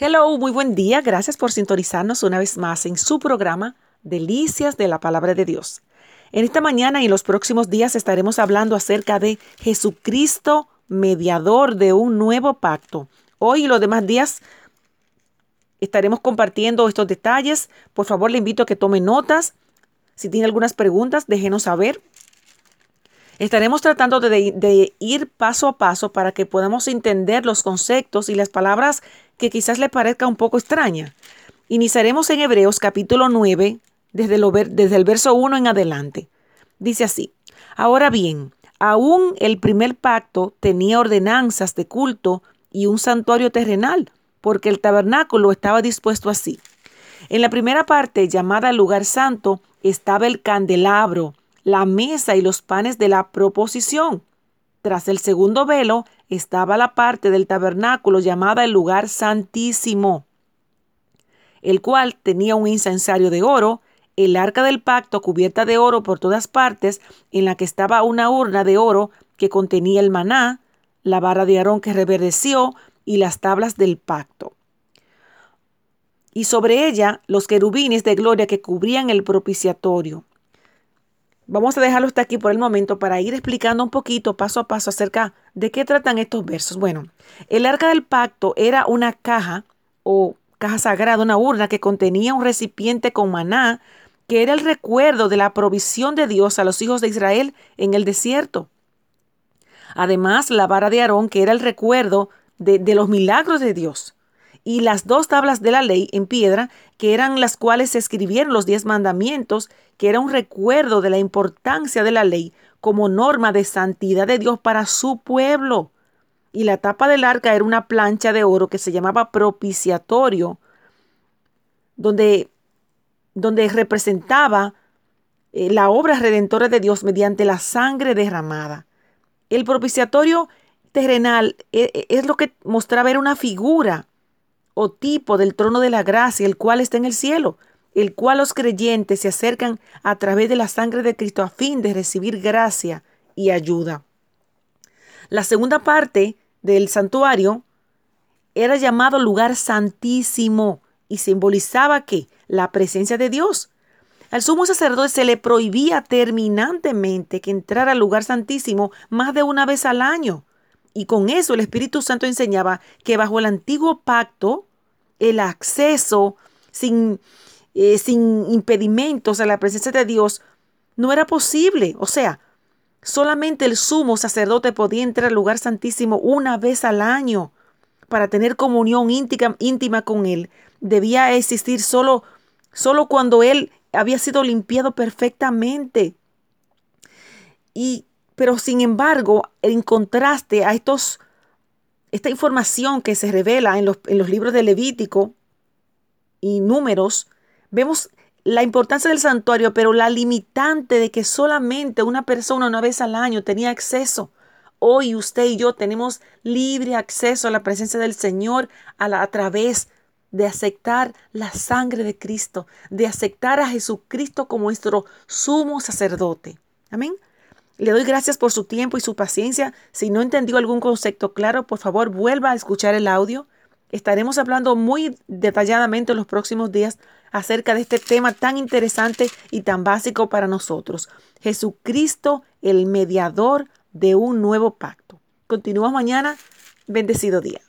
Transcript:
Hello, muy buen día. Gracias por sintonizarnos una vez más en su programa Delicias de la Palabra de Dios. En esta mañana y en los próximos días estaremos hablando acerca de Jesucristo, mediador de un nuevo pacto. Hoy y los demás días estaremos compartiendo estos detalles. Por favor, le invito a que tome notas. Si tiene algunas preguntas, déjenos saber. Estaremos tratando de, ir paso a paso para que podamos entender los conceptos y las palabras que quizás le parezca un poco extraña. Iniciaremos en Hebreos capítulo 9, desde, lo, desde el verso 1 en adelante. Dice así, ahora bien, aún el primer pacto tenía ordenanzas de culto y un santuario terrenal, porque el tabernáculo estaba dispuesto así. En la primera parte, llamada lugar santo, estaba el candelabro, la mesa y los panes de la proposición. Tras el segundo velo estaba la parte del tabernáculo llamada el lugar santísimo, el cual tenía un incensario de oro, el arca del pacto cubierta de oro por todas partes, en la que estaba una urna de oro que contenía el maná, la vara de Aarón que reverdeció y las tablas del pacto. Y sobre ella los querubines de gloria que cubrían el propiciatorio. Vamos a dejarlo hasta aquí por el momento para ir explicando un poquito paso a paso acerca de qué tratan estos versos. Bueno, el arca del pacto era una caja o caja sagrada, una urna que contenía un recipiente con maná, que era el recuerdo de la provisión de Dios a los hijos de Israel en el desierto. Además, la vara de Aarón, que era el recuerdo de, de los milagros de Dios y las dos tablas de la ley en piedra, que eran las cuales se escribieron los diez mandamientos, que era un recuerdo de la importancia de la ley como norma de santidad de Dios para su pueblo. Y la tapa del arca era una plancha de oro que se llamaba propiciatorio, donde, donde representaba eh, la obra redentora de Dios mediante la sangre derramada. El propiciatorio terrenal eh, eh, es lo que mostraba, era una figura o tipo del trono de la gracia, el cual está en el cielo, el cual los creyentes se acercan a través de la sangre de Cristo a fin de recibir gracia y ayuda. La segunda parte del santuario era llamado lugar santísimo y simbolizaba que la presencia de Dios. Al sumo sacerdote se le prohibía terminantemente que entrara al lugar santísimo más de una vez al año. Y con eso el Espíritu Santo enseñaba que bajo el antiguo pacto el acceso sin, eh, sin impedimentos a la presencia de Dios no era posible. O sea, solamente el sumo sacerdote podía entrar al lugar santísimo una vez al año para tener comunión íntima, íntima con él. Debía existir solo, solo cuando él había sido limpiado perfectamente. Y, pero sin embargo, en contraste a estos esta información que se revela en los, en los libros de Levítico y números, vemos la importancia del santuario, pero la limitante de que solamente una persona una vez al año tenía acceso. Hoy usted y yo tenemos libre acceso a la presencia del Señor a, a través de aceptar la sangre de Cristo, de aceptar a Jesucristo como nuestro sumo sacerdote. Amén. Le doy gracias por su tiempo y su paciencia. Si no entendió algún concepto claro, por favor vuelva a escuchar el audio. Estaremos hablando muy detalladamente en los próximos días acerca de este tema tan interesante y tan básico para nosotros. Jesucristo, el mediador de un nuevo pacto. Continuamos mañana. Bendecido día.